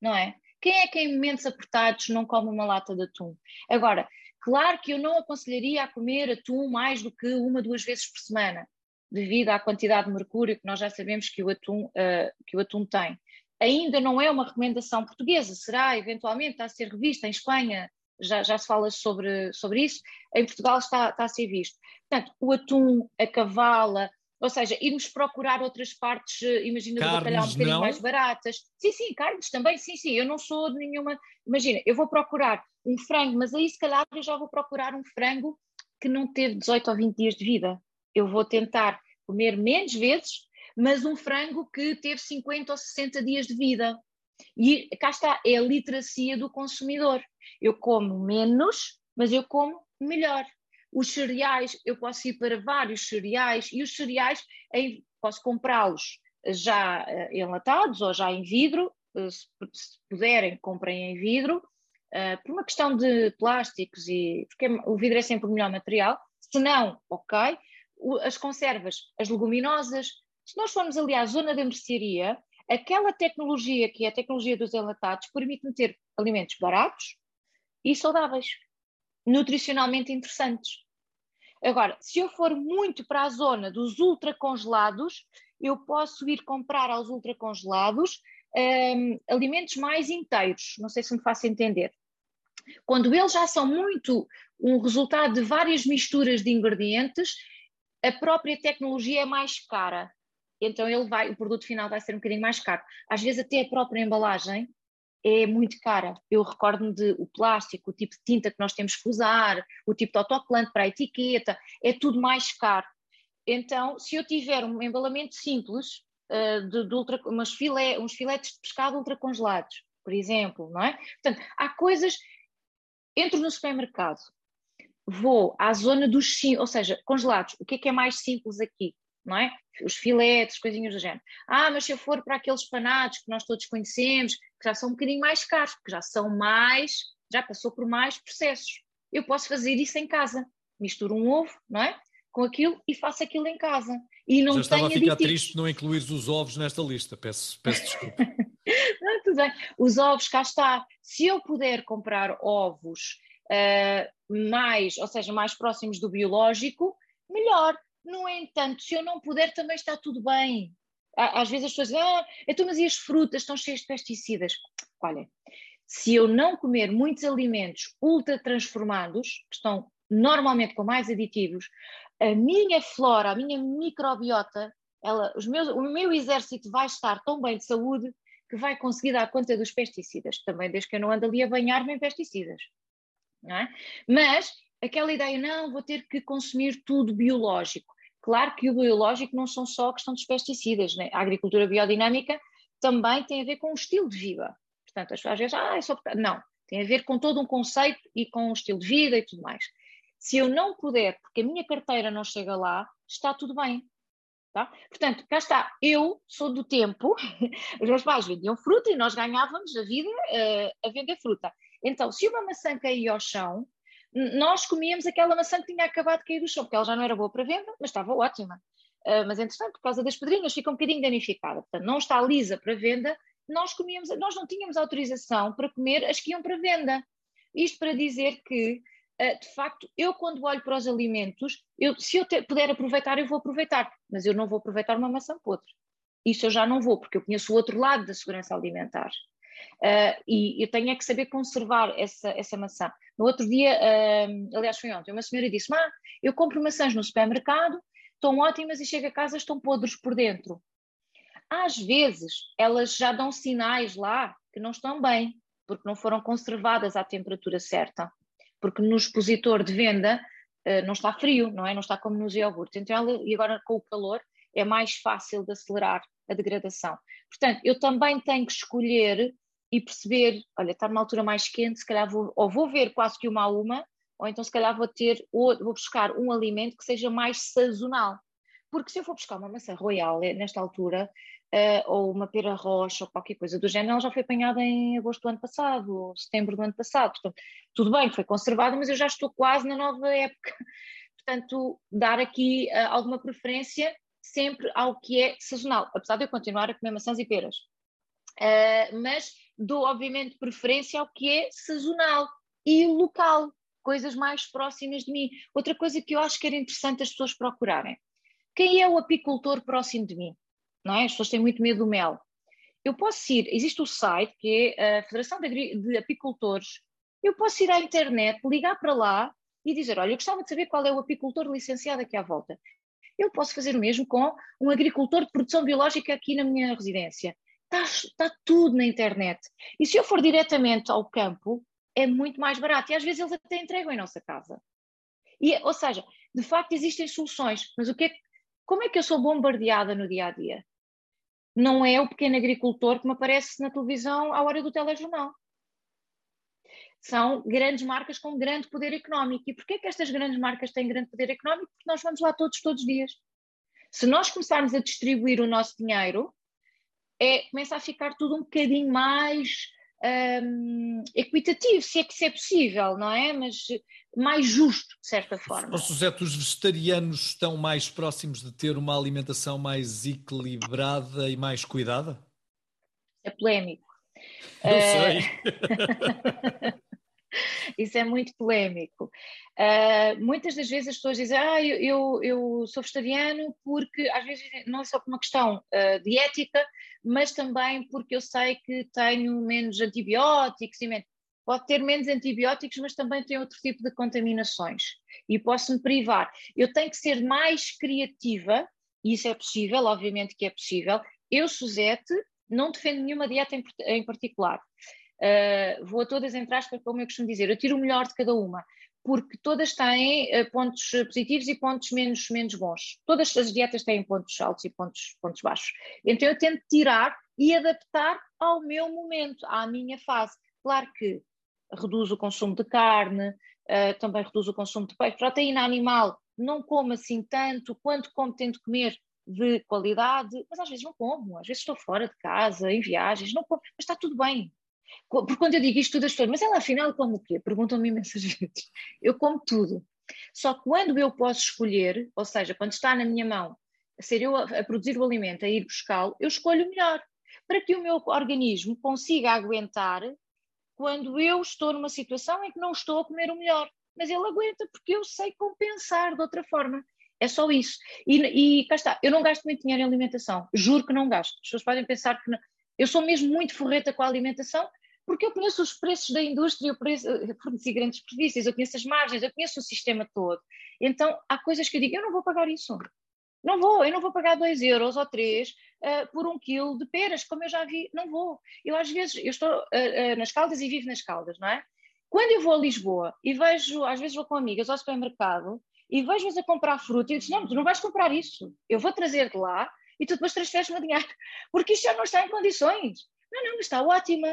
não é? Quem é que em momentos apertados não come uma lata de atum? Agora, claro que eu não aconselharia a comer atum mais do que uma, duas vezes por semana devido à quantidade de mercúrio que nós já sabemos que o atum, uh, que o atum tem. Ainda não é uma recomendação portuguesa, será eventualmente a ser revista em Espanha, já, já se fala sobre, sobre isso, em Portugal está, está a ser visto. Portanto, o atum, a cavala, ou seja, irmos procurar outras partes, eh, imagina, do bacalhau um bocadinho não? mais baratas. Sim, sim, carnes também, sim, sim, eu não sou de nenhuma. Imagina, eu vou procurar um frango, mas aí se calhar eu já vou procurar um frango que não teve 18 ou 20 dias de vida. Eu vou tentar comer menos vezes, mas um frango que teve 50 ou 60 dias de vida. E cá está, é a literacia do consumidor. Eu como menos, mas eu como melhor. Os cereais, eu posso ir para vários cereais e os cereais posso comprá-los já uh, enlatados ou já em vidro, uh, se, puderem, comprem em vidro, uh, por uma questão de plásticos e porque o vidro é sempre o melhor material. Se não, ok, as conservas, as leguminosas, Se nós formos ali à zona da mercearia, aquela tecnologia que é a tecnologia dos enlatados permite-me ter alimentos baratos e saudáveis, nutricionalmente interessantes. Agora, se eu for muito para a zona dos ultracongelados, eu posso ir comprar aos ultracongelados um, alimentos mais inteiros. Não sei se me faço entender. Quando eles já são muito um resultado de várias misturas de ingredientes, a própria tecnologia é mais cara. Então ele vai, o produto final vai ser um bocadinho mais caro. Às vezes até a própria embalagem é muito cara. Eu recordo-me de o plástico, o tipo de tinta que nós temos que usar, o tipo de autocolante para a etiqueta, é tudo mais caro. Então, se eu tiver um embalamento simples, uh, de, de ultra, filé, uns filetes de pescado ultracongelados, por exemplo, não é? Portanto, há coisas. Entro no supermercado, vou à zona dos ou seja, congelados. O que é que é mais simples aqui? Não é? Os filetes, coisinhas do género. Ah, mas se eu for para aqueles panados que nós todos conhecemos, que já são um bocadinho mais caros, que já são mais, já passou por mais processos. Eu posso fazer isso em casa. Misturo um ovo, não é? Com aquilo e faço aquilo em casa. E não Já estava a ficar aditivos. triste não incluir os ovos nesta lista, peço, peço desculpa. não, tudo bem. Os ovos, cá está. Se eu puder comprar ovos uh, mais, ou seja, mais próximos do biológico, melhor. No entanto, se eu não puder, também está tudo bem. Às vezes as pessoas dizem, ah, então, mas e as frutas estão cheias de pesticidas? Olha, se eu não comer muitos alimentos ultra transformados, que estão normalmente com mais aditivos, a minha flora, a minha microbiota, ela, os meus, o meu exército vai estar tão bem de saúde que vai conseguir dar conta dos pesticidas, também desde que eu não ando ali a banhar-me em pesticidas. Não é? Mas aquela ideia, não, vou ter que consumir tudo biológico. Claro que o biológico não são só a questão dos pesticidas, né? a agricultura biodinâmica também tem a ver com o estilo de vida. Portanto, as pessoas dizem, ah, é só porque... Não, tem a ver com todo um conceito e com o estilo de vida e tudo mais. Se eu não puder, porque a minha carteira não chega lá, está tudo bem. Tá? Portanto, cá está, eu sou do tempo, os meus pais vendiam fruta e nós ganhávamos a vida uh, a vender fruta. Então, se uma maçã caía ao chão, nós comíamos aquela maçã que tinha acabado de cair do chão, porque ela já não era boa para venda, mas estava ótima. Uh, mas, entretanto, por causa das pedrinhas, fica um bocadinho danificada. Portanto, não está lisa para venda, nós comíamos, nós não tínhamos autorização para comer as que iam para venda. Isto para dizer que uh, de facto, eu quando olho para os alimentos, eu, se eu te, puder aproveitar, eu vou aproveitar, mas eu não vou aproveitar uma maçã podre. Isso eu já não vou, porque eu conheço o outro lado da segurança alimentar. Uh, e eu tenho é que saber conservar essa, essa maçã. No outro dia, uh, aliás, foi ontem, uma senhora disse: ah, eu compro maçãs no supermercado, estão ótimas e chego a casa, estão podres por dentro. Às vezes, elas já dão sinais lá que não estão bem, porque não foram conservadas à temperatura certa porque no expositor de venda uh, não está frio, não é? Não está como nos iogurtes. Então, e agora com o calor é mais fácil de acelerar a degradação. Portanto, eu também tenho que escolher e perceber, olha, está numa altura mais quente, se calhar vou, ou vou ver quase que uma a uma, ou então se calhar vou ter, ou vou buscar um alimento que seja mais sazonal. Porque se eu for buscar uma maçã royal eh, nesta altura, uh, ou uma pera roxa ou qualquer coisa do género, ela já foi apanhada em agosto do ano passado, ou setembro do ano passado. Portanto, tudo bem, foi conservada, mas eu já estou quase na nova época. Portanto, dar aqui uh, alguma preferência sempre ao que é sazonal, apesar de eu continuar a comer maçãs e peras. Uh, mas dou, obviamente, preferência ao que é sazonal e local, coisas mais próximas de mim. Outra coisa que eu acho que era interessante as pessoas procurarem. Quem é o apicultor próximo de mim? não é? As pessoas têm muito medo do mel. Eu posso ir, existe o site que é a Federação de, Apicultores, eu posso ir à internet, ligar para lá e dizer, olha, eu gostava de saber qual é o apicultor licenciado aqui à volta. Eu posso fazer o mesmo com um agricultor de produção biológica aqui na minha residência. Está, está tudo na internet. E se eu for diretamente ao campo, é muito mais barato. E às vezes eles até entregam em nossa casa. E, ou seja, de facto existem soluções, mas o que é, como é que eu sou bombardeada no dia a dia? não é o pequeno agricultor que me aparece na televisão à hora do telejornal. São grandes marcas com grande poder económico. E porquê que estas grandes marcas têm grande poder económico? Porque nós vamos lá todos, todos os dias. Se nós começarmos a distribuir o nosso dinheiro, é, começa a ficar tudo um bocadinho mais um, equitativo, se é que isso é possível, não é? Mas mais justo, de certa forma. Oh, José, os vegetarianos estão mais próximos de ter uma alimentação mais equilibrada e mais cuidada? É polémico. Eu sei. Isso é muito polémico. Uh, muitas das vezes as pessoas dizem, ah, eu, eu, sou vegetariano porque, às vezes, não é só por uma questão uh, de ética, mas também porque eu sei que tenho menos antibióticos e menos. Pode ter menos antibióticos, mas também tem outro tipo de contaminações e posso-me privar. Eu tenho que ser mais criativa, e isso é possível, obviamente que é possível. Eu, Suzete, não defendo nenhuma dieta em particular. Uh, vou a todas entre aspas, como eu costumo dizer, eu tiro o melhor de cada uma, porque todas têm uh, pontos positivos e pontos menos, menos bons. Todas as dietas têm pontos altos e pontos, pontos baixos. Então eu tento tirar e adaptar ao meu momento, à minha fase. Claro que reduzo o consumo de carne, uh, também reduzo o consumo de peixe. Proteína animal, não como assim tanto, quanto como tento comer de qualidade, mas às vezes não como, às vezes estou fora de casa, em viagens, não como, mas está tudo bem. Porque quando eu digo isto, tudo as pessoas, mas ela afinal come o quê? Perguntam-me imensas vezes. Eu como tudo. Só que quando eu posso escolher, ou seja, quando está na minha mão, ser eu a, a produzir o alimento, a ir buscá-lo, eu escolho o melhor, para que o meu organismo consiga aguentar quando eu estou numa situação em que não estou a comer o melhor. Mas ele aguenta porque eu sei compensar de outra forma. É só isso. E, e cá está, eu não gasto muito dinheiro em alimentação, juro que não gasto. As pessoas podem pensar que não. Eu sou mesmo muito forreta com a alimentação, porque eu conheço os preços da indústria, eu, eu forneci grandes superfícies, eu conheço as margens, eu conheço o sistema todo. Então, há coisas que eu digo, eu não vou pagar isso. Não vou, eu não vou pagar 2 euros ou 3 uh, eh, por um quilo de peras, como eu já vi, não vou. Eu às vezes, eu estou uh, uh, nas Caldas e vivo nas Caldas, não é? Quando eu vou a Lisboa e vejo, às vezes vou com amigas ao supermercado e vejo-as a comprar fruta e eu digo, não, tu não vais comprar isso, eu vou trazer de lá e tu depois transferes-me o dinheiro, porque isto já não está em condições. Não, não, está ótima.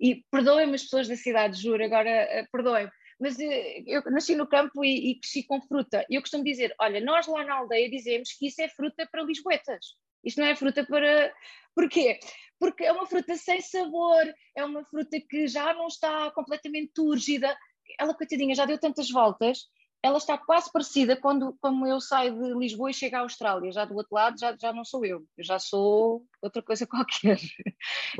E perdoem-me as pessoas da cidade, juro, agora uh, perdoem-me, mas uh, eu nasci no campo e, e cresci com fruta. E eu costumo dizer: olha, nós lá na aldeia dizemos que isso é fruta para lisboetas. Isto não é fruta para. Porquê? Porque é uma fruta sem sabor, é uma fruta que já não está completamente túrgida. Ela, coitadinha, já deu tantas voltas ela está quase parecida quando como eu saio de Lisboa e chego à Austrália. Já do outro lado já, já não sou eu, eu já sou outra coisa qualquer.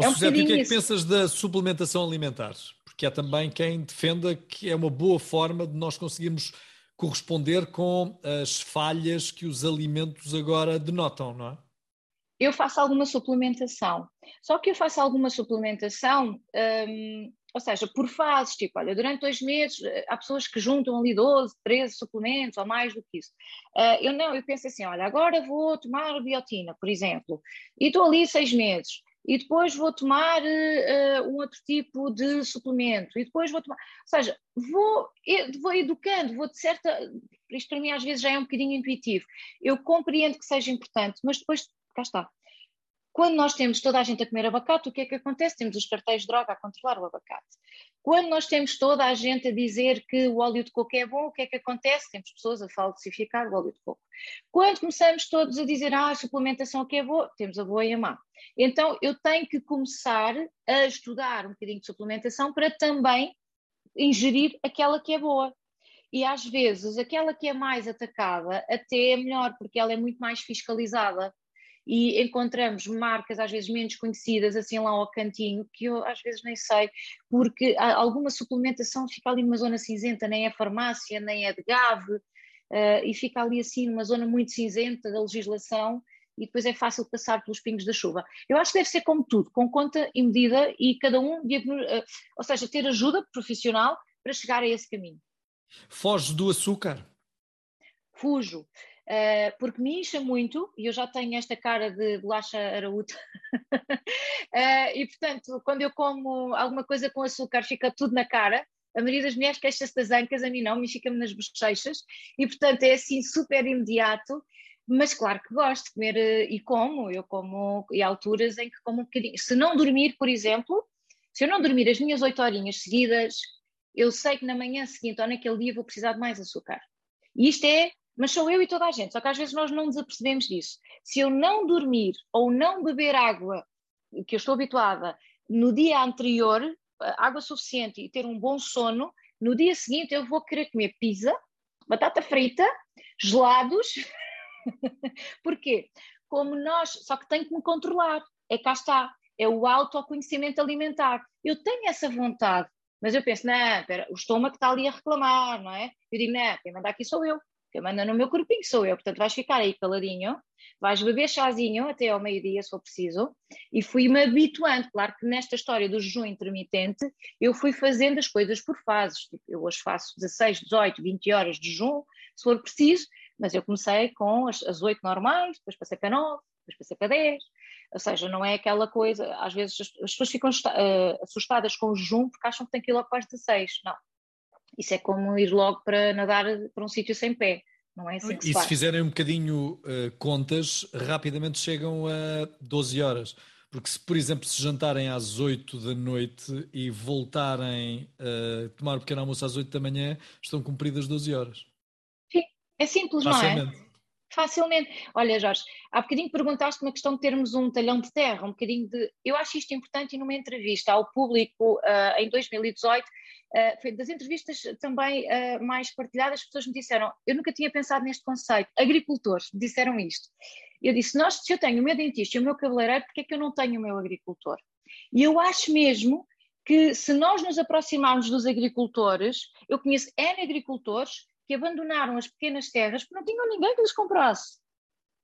é um José, o que é que pensas da suplementação alimentar? Porque há também quem defenda que é uma boa forma de nós conseguirmos corresponder com as falhas que os alimentos agora denotam, não é? Eu faço alguma suplementação. Só que eu faço alguma suplementação hum, ou seja, por fases, tipo, olha, durante dois meses eh, há pessoas que juntam ali 12, 13 suplementos ou mais do que isso. Uh, eu não, eu penso assim, olha, agora vou tomar biotina, por exemplo, e estou ali seis meses, e depois vou tomar uh, um outro tipo de suplemento, e depois vou tomar, ou seja, vou, vou educando, vou de certa, isto para mim às vezes já é um bocadinho intuitivo, eu compreendo que seja importante, mas depois, cá está, quando nós temos toda a gente a comer abacate, o que é que acontece? Temos os cartéis de droga a controlar o abacate. Quando nós temos toda a gente a dizer que o óleo de coco é bom, o que é que acontece? Temos pessoas a falsificar o óleo de coco. Quando começamos todos a dizer, ah, a suplementação que é boa, temos a boa e a má. Então eu tenho que começar a estudar um bocadinho de suplementação para também ingerir aquela que é boa. E às vezes aquela que é mais atacada até é melhor, porque ela é muito mais fiscalizada e encontramos marcas às vezes menos conhecidas assim lá ao cantinho que eu às vezes nem sei porque alguma suplementação fica ali numa zona cinzenta nem é farmácia nem é de GAV uh, e fica ali assim numa zona muito cinzenta da legislação e depois é fácil passar pelos pingos da chuva. Eu acho que deve ser como tudo, com conta e medida e cada um, uh, ou seja, ter ajuda profissional para chegar a esse caminho. Foge do açúcar? Fujo. Uh, porque me incha muito e eu já tenho esta cara de bolacha araúta. uh, e portanto, quando eu como alguma coisa com açúcar, fica tudo na cara. A maioria das mulheres queixa-se das ancas, a mim não, me fica-me nas bochechas. E portanto é assim super imediato. Mas claro que gosto de comer uh, e como, eu como, e há alturas em que como um bocadinho. Se não dormir, por exemplo, se eu não dormir as minhas oito horinhas seguidas, eu sei que na manhã seguinte ou naquele dia vou precisar de mais açúcar. E isto é mas sou eu e toda a gente, só que às vezes nós não nos apercebemos disso. Se eu não dormir ou não beber água, que eu estou habituada, no dia anterior, água suficiente e ter um bom sono, no dia seguinte eu vou querer comer pizza, batata frita, gelados. Porquê? Como nós, só que tenho que me controlar. É cá está, é o autoconhecimento alimentar. Eu tenho essa vontade, mas eu penso, não, pera, o estômago está ali a reclamar, não é? Eu digo, não, quem manda aqui sou eu, manda no meu corpinho sou eu, portanto vais ficar aí caladinho, vais beber chazinho até ao meio-dia, se for preciso, e fui-me habituando. Claro que nesta história do jejum intermitente, eu fui fazendo as coisas por fases. Tipo, eu hoje faço 16, 18, 20 horas de jejum, se for preciso, mas eu comecei com as, as 8 normais, depois passei para 9, depois passei para 10. Ou seja, não é aquela coisa, às vezes as, as pessoas ficam uh, assustadas com o jejum porque acham que tem que ir logo para as 16. Não. Isso é como ir logo para nadar para um sítio sem pé. Não é assim que se E se fizerem um bocadinho uh, contas, rapidamente chegam a 12 horas. Porque se, por exemplo, se jantarem às 8 da noite e voltarem a uh, tomar um pequeno almoço às 8 da manhã, estão cumpridas 12 horas. Sim, é simples, Facilmente. não é? Facilmente. Olha, Jorge, há bocadinho perguntaste uma questão de termos um talhão de terra, um bocadinho de. Eu acho isto importante e numa entrevista ao público uh, em 2018, uh, foi das entrevistas também uh, mais partilhadas, as pessoas me disseram: eu nunca tinha pensado neste conceito. Agricultores disseram isto. Eu disse: nós, se eu tenho o meu dentista e o meu cabeleireiro, porquê é que eu não tenho o meu agricultor? E eu acho mesmo que se nós nos aproximarmos dos agricultores, eu conheço N agricultores que abandonaram as pequenas terras porque não tinham ninguém que lhes comprasse.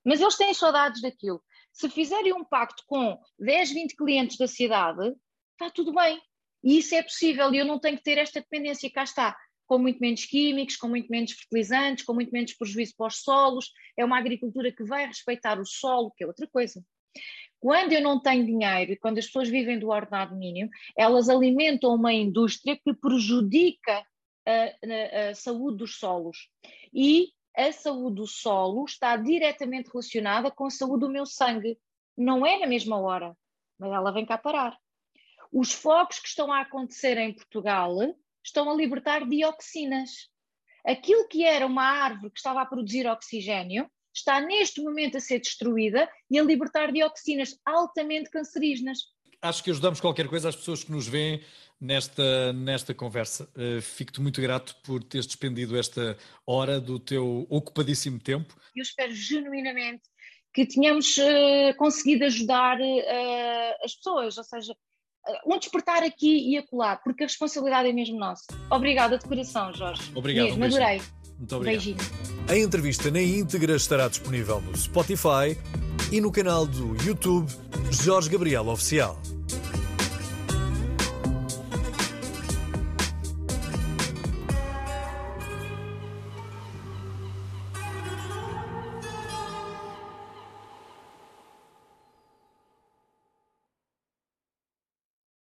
Mas eles têm saudades daquilo. Se fizerem um pacto com 10, 20 clientes da cidade, está tudo bem. E isso é possível e eu não tenho que ter esta dependência. Cá está, com muito menos químicos, com muito menos fertilizantes, com muito menos prejuízo para os solos. É uma agricultura que vai respeitar o solo, que é outra coisa. Quando eu não tenho dinheiro quando as pessoas vivem do ordenado mínimo, elas alimentam uma indústria que prejudica a, a, saúde dos solos. E a saúde do solo está diretamente relacionada com a saúde do meu sangue. Não é na mesma hora, mas ela vem cá parar. Os focos que estão a acontecer em Portugal estão a libertar dioxinas. Aquilo que era uma árvore que estava a produzir oxigênio está neste momento a ser destruída e a libertar dioxinas altamente cancerígenas. Acho que ajudamos qualquer coisa às pessoas que nos veem nesta, nesta conversa. Uh, Fico-te muito grato por teres despendido esta hora do teu ocupadíssimo tempo. Eu espero genuinamente que tenhamos uh, conseguido ajudar uh, as pessoas, ou seja, um despertar aqui e acolá, porque a responsabilidade é mesmo nossa. Obrigada de coração, Jorge. Obrigado. Mesmo, um adorei. Muito obrigado. Beijinho. A entrevista na íntegra estará disponível no Spotify e no canal do YouTube Jorge Gabriel Oficial.